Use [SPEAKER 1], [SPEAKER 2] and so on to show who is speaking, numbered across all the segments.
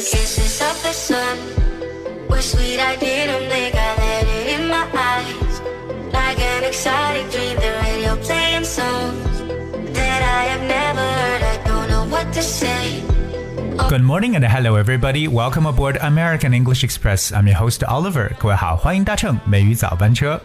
[SPEAKER 1] the kisses of the sun were sweet. I didn't think I let it in my eyes. Like an exotic dream, the radio playing songs that I have never heard. I don't know what to say.
[SPEAKER 2] Good morning and hello everybody. Welcome aboard American English Express. I'm your host Oliver. 各位好，欢迎搭乘美语早班车。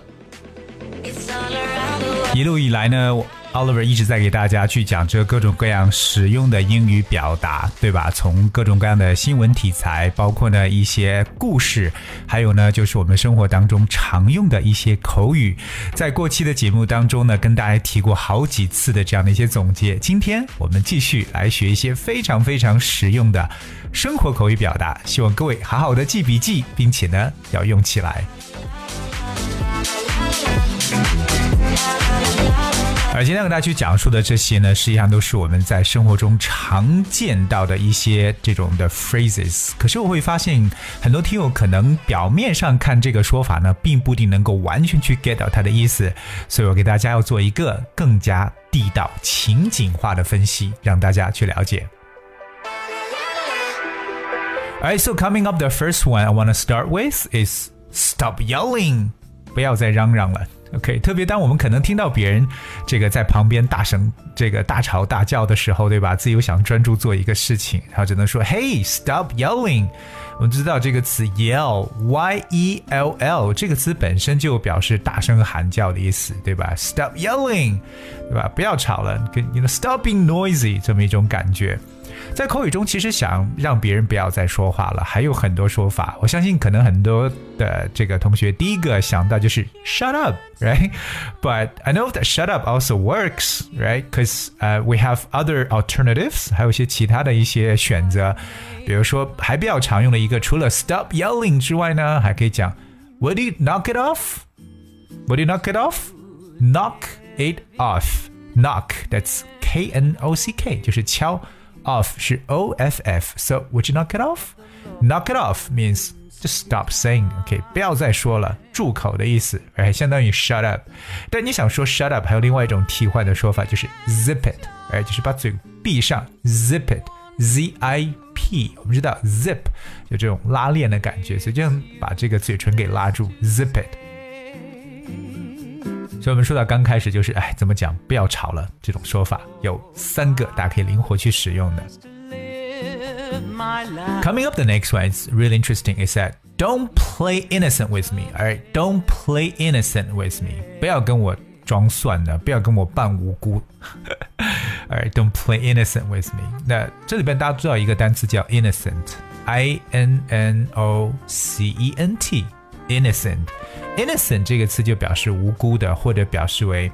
[SPEAKER 1] It's all around the world.
[SPEAKER 2] 一路以来呢 ，Oliver 一直在给大家去讲这各种各样实用的英语表达，对吧？从各种各样的新闻题材，包括呢一些故事，还有呢就是我们生活当中常用的一些口语。在过期的节目当中呢，跟大家提过好几次的这样的一些总结。今天我们继续来学一些非常非常实用的生活口语表达，希望各位好好的记笔记，并且呢要用起来。而今天给大家去讲述的这些呢，实际上都是我们在生活中常见到的一些这种的 phrases。可是我会发现，很多听友可能表面上看这个说法呢，并不一定能够完全去 get 到它的意思。所以我给大家要做一个更加地道、情景化的分析，让大家去了解。All right, so coming up, the first one I want to start with is stop yelling. 不要再嚷嚷了。OK，特别当我们可能听到别人这个在旁边大声这个大吵大叫的时候，对吧？自己又想专注做一个事情，然后只能说 Hey, stop yelling。我们知道这个词 yell，y e l l 这个词本身就表示大声喊叫的意思，对吧？Stop yelling，对吧？不要吵了，跟 you know stop being noisy 这么一种感觉。在口语中，其实想让别人不要再说话了，还有很多说法。我相信可能很多的这个同学第一个想到就是 shut up，right？But I know that shut up also works，right？Because、uh, we have other alternatives，还有一些其他的一些选择。比如说，还比较常用的一个，除了 stop yelling 之外呢，还可以讲 Would you knock it off？Would you knock it off？Knock it off，knock，that's K N O C K，就是敲。 Off 是 O F F. So would you knock it off? Knock it off means just stop saying. OK，不要再说了，住口的意思，哎，相当于 shut up。但你想说 shut up，还有另外一种替换的说法，就是 zip it，哎，就是把嘴闭上，zip it，Z I P。我们知道 zip 有这种拉链的感觉，所以这样把这个嘴唇给拉住，zip it。所以我们说到刚开始就是，哎，怎么讲？不要吵了。这种说法有三个，大家可以灵活去使用的。Coming up, the next one is really interesting. Is that don't play innocent with me. Alright, don't play innocent with me. 不要跟我装蒜的，不要跟我扮无辜。Alright, don't play innocent with me. 那这里边大家知道一个单词叫 innocent，I N N O C E N T。innocent。innocent 这个词就表示无辜的，或者表示为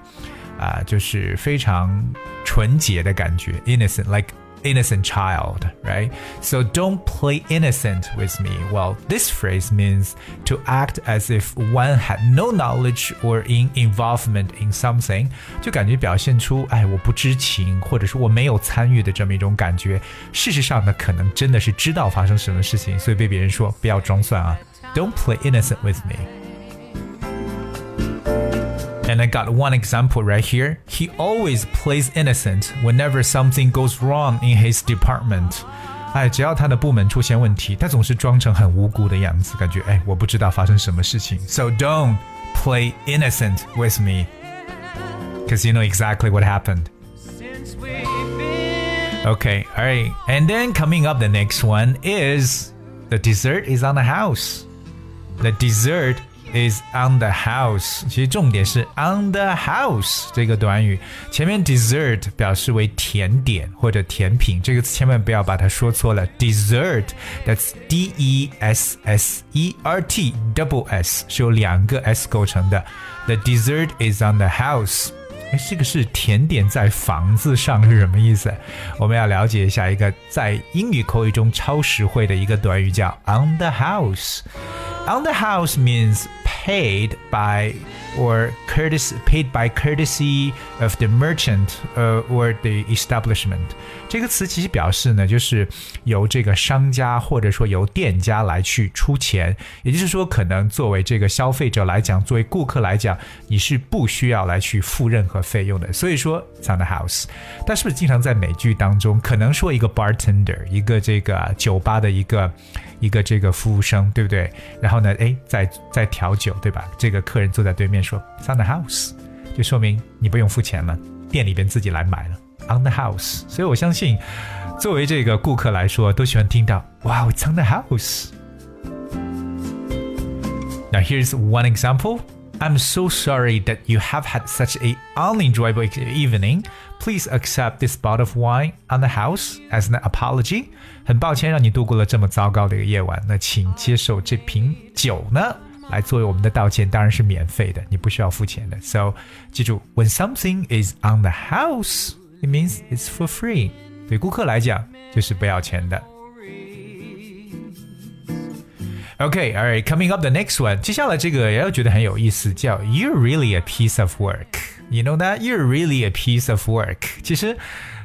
[SPEAKER 2] 啊、呃，就是非常纯洁的感觉。innocent like innocent child, right? So don't play innocent with me. Well, this phrase means to act as if one had no knowledge or in involvement in something，就感觉表现出哎我不知情，或者说我没有参与的这么一种感觉。事实上呢，可能真的是知道发生什么事情，所以被别人说不要装蒜啊。 Don't play innocent with me. And I got one example right here. He always plays innocent whenever something goes wrong in his department. 哎，只要他的部门出现问题，他总是装成很无辜的样子，感觉哎，我不知道发生什么事情。So don't play innocent with me, because you know exactly what happened. Okay, all right. And then coming up, the next one is the dessert is on the house. The dessert is on the house。其实重点是 on the house 这个短语，前面 dessert 表示为甜点或者甜品，这个千万不要把它说错了。dessert，that's D E S S E R T，double S 是由两个 S 构成的。The dessert is on the house。哎，这个是甜点在房子上是什么意思？我们要了解一下一个在英语口语中超实惠的一个短语，叫 on the house。On the house means paid by or courtesy paid by courtesy of the merchant or the establishment。这个词其实表示呢，就是由这个商家或者说由店家来去出钱，也就是说，可能作为这个消费者来讲，作为顾客来讲，你是不需要来去付任何费用的。所以说，on the house。但是不是经常在美剧当中，可能说一个 bartender，一个这个酒吧的一个一个这个服务生，对不对？然后呢，哎，在在调酒，对吧？这个客人坐在对面说 on the house，就说明你不用付钱了，店里边自己来买了。on the house，所以我相信，作为这个顾客来说，都喜欢听到 Wow, it's on the house. Now here's one example. I'm so sorry that you have had such a unenjoyable evening. Please accept this bottle of wine on the house as an apology. 很抱歉让你度过了这么糟糕的一个夜晚，那请接受这瓶酒呢，来作为我们的道歉，当然是免费的，你不需要付钱的。So 记住，when something is on the house。it means it's for free. 对顾客来讲就是不要钱的。 Okay, all right, coming up the next one. 接下来这个也要觉得很有意思，叫 You're really a piece of work. You know that? You're really a piece of work. 其实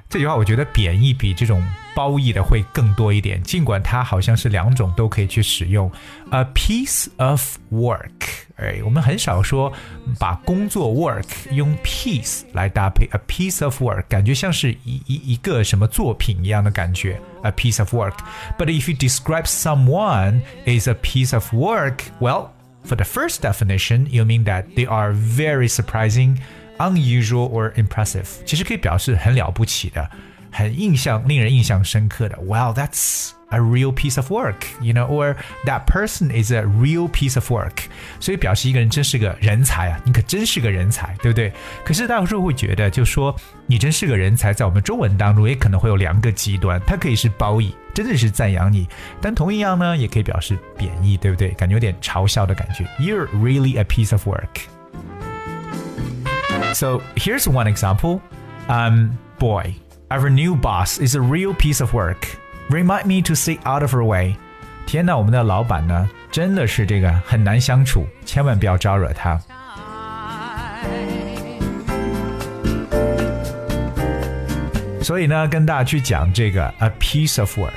[SPEAKER 2] 这句话我觉得贬义比这种褒义的会更多一点，尽管它好像是两种都可以去使用。A piece of work，哎，我们很少说把工作 work 用 piece 来搭配。A piece of work 感觉像是一一一个什么作品一样的感觉。A piece of work. But if you describe someone is a piece of work, well, for the first definition, you mean that they are very surprising unusual or impressive，其实可以表示很了不起的，很印象令人印象深刻的。Wow, that's a real piece of work, you know, or that person is a real piece of work。所以表示一个人真是个人才啊，你可真是个人才，对不对？可是大多数会觉得，就说你真是个人才，在我们中文当中也可能会有两个极端，它可以是褒义，真的是赞扬你，但同一样呢，也可以表示贬义，对不对？感觉有点嘲笑的感觉。You're really a piece of work。so here's one example. Um, boy, our new boss is a real piece of work. Remind me to stay out of her way. 天呐，我们的老板呢，真的是这个很难相处，千万不要招惹他。所以呢，跟大家去讲这个 a piece of work。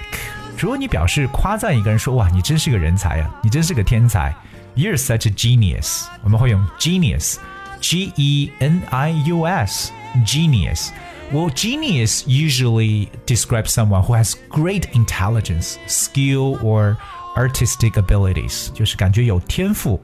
[SPEAKER 2] 如果你表示夸赞一个人说哇，你真是个人才呀、啊，你真是个天才，You're such a genius。我们会用 genius。 G E N I U S, genius. Well, genius usually describes someone who has great intelligence, skill, or artistic abilities，就是感觉有天赋、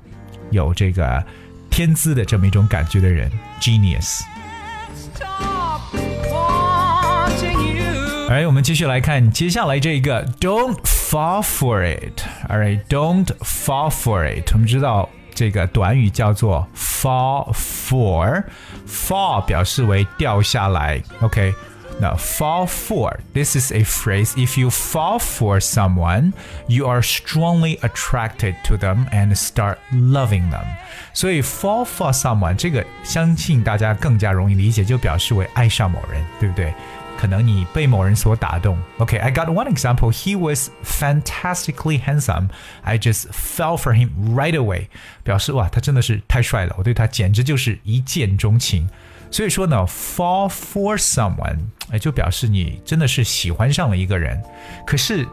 [SPEAKER 2] 有这个天资的这么一种感觉的人，genius。Alright，我们继续来看接下来这个，Don't fall for it。Alright，Don't fall for it。我们知道 这个短语叫做 fall for，fall 表示为掉下来，OK。那 fall for this is a phrase. If you fall for someone, you are strongly attracted to them and start loving them. 所以 fall for someone 这个相信大家更加容易理解，就表示为爱上某人，对不对？ 可能你被某人所打动。Okay, I got one example. He was fantastically handsome. I just fell for him right away. 表示哇，他真的是太帅了，我对他简直就是一见钟情。所以说呢，fall for someone，哎，就表示你真的是喜欢上了一个人。可是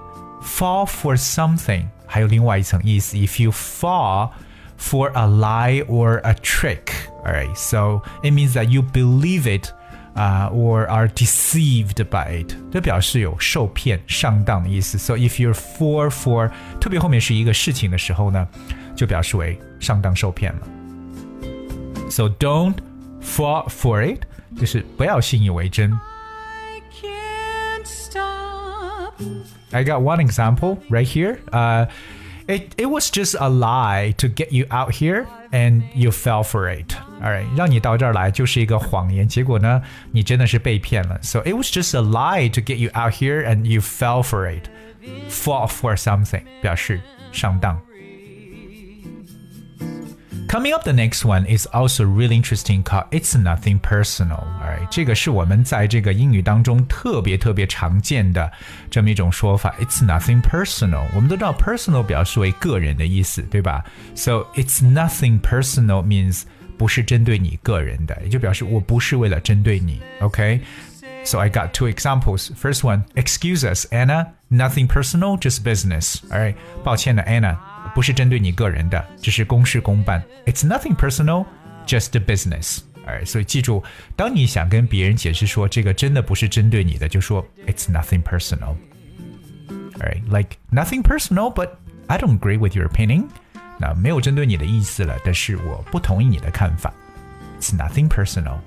[SPEAKER 2] fall for something 还有另外一层意思。If you fall for a lie or a trick, alright, so it means that you believe it. 啊、uh,，or are deceived by it，这表示有受骗、上当的意思。So if you're for for，特别后面是一个事情的时候呢，就表示为上当受骗了。So don't fall for it，就是不要信以为真。I got one example right here. Uh, it, it was just a lie to get you out here and you fell for it. Alright，让你到这儿来就是一个谎言，结果呢，你真的是被骗了。So it was just a lie to get you out here and you fell for it. Fall for something 表示上当。 Coming up, the next one is also really interesting. Called "It's Nothing Personal." Alright，这个是我们在这个英语当中特别特别常见的这么一种说法。It's nothing personal。我们都知道，personal 表示为个人的意思，对吧？So it's nothing personal means 不是针对你个人的，也就表示我不是为了针对你。OK。So I got two examples. First one, excuse us, Anna. Nothing personal, just business. Alright，抱歉的 Anna。不是针对你个人的，只是公事公办。It's nothing personal, just a business。哎，所以记住，当你想跟别人解释说这个真的不是针对你的，就说 It's nothing personal。Alright, like nothing personal, but I don't agree with your opinion。 那没有针对你的意思了，但是我不同意你的看法。It's nothing personal。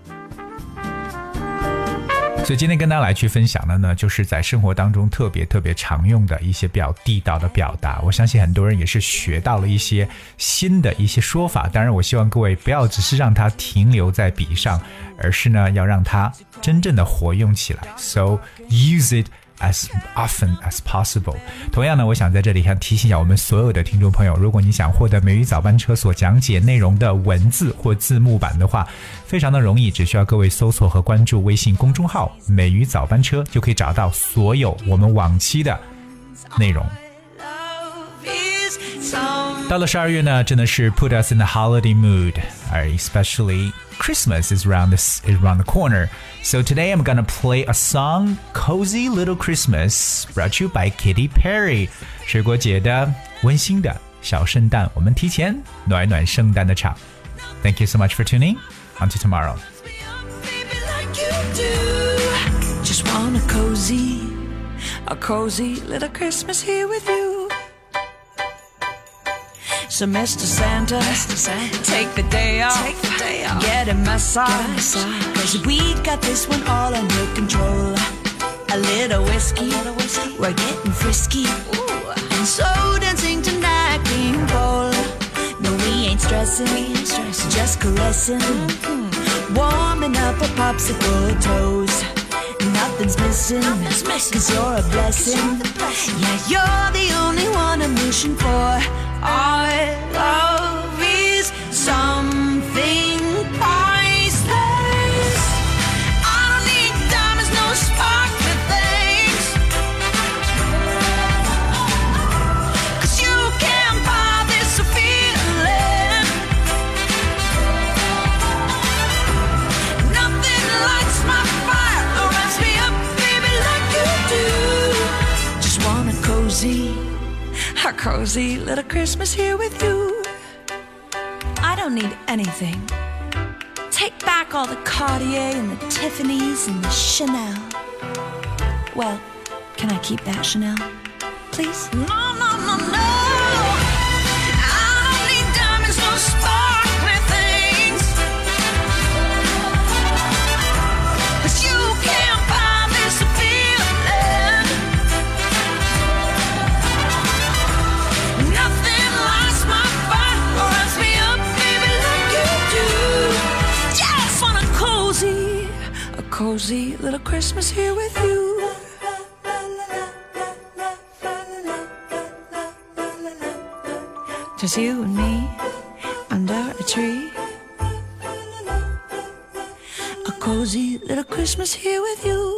[SPEAKER 2] 所以今天跟大家来去分享的呢，就是在生活当中特别特别常用的一些比较地道的表达。我相信很多人也是学到了一些新的一些说法。当然，我希望各位不要只是让它停留在笔上，而是呢要让它真正的活用起来。So use it. As often as possible。同样呢，我想在这里想提醒一下我们所有的听众朋友，如果你想获得美语早班车所讲解内容的文字或字幕版的话，非常的容易，只需要各位搜索和关注微信公众号“美语早班车”，就可以找到所有我们往期的内容。到了十二月呢，真的是 put us in the holiday mood, especially Christmas is around this is around the corner. So today I'm gonna play a song, "Cozy Little Christmas," brought to you by Katy Perry. 水果姐的温馨的小圣诞，我们提前暖暖圣诞的场。Thank you so much for tuning. Until tomorrow.
[SPEAKER 3] Just want a cozy, a cozy little Christmas here with you. So Mr. Santa, Mr. Santa take the day off, take the day off. Get a massage, Cause we got this one all under control. A little whiskey, a little whiskey. we're getting frisky. Ooh. And so dancing tonight, King Cole. No, we ain't stressing, we ain't stressing. just caressing. Mm-hmm. Warming up our popsicle toes. Nothing's missing, Nothing's missing. Cause you're a blessing. You're yeah, you're the only one I'm wishing for. I love is something Christmas here with you. I don't need anything. Take back all the Cartier and the Tiffany's and the Chanel. Well, can I keep that Chanel? Please? No, no! Cozy little Christmas here with you. Just you and me under a tree. A cozy little Christmas here with you.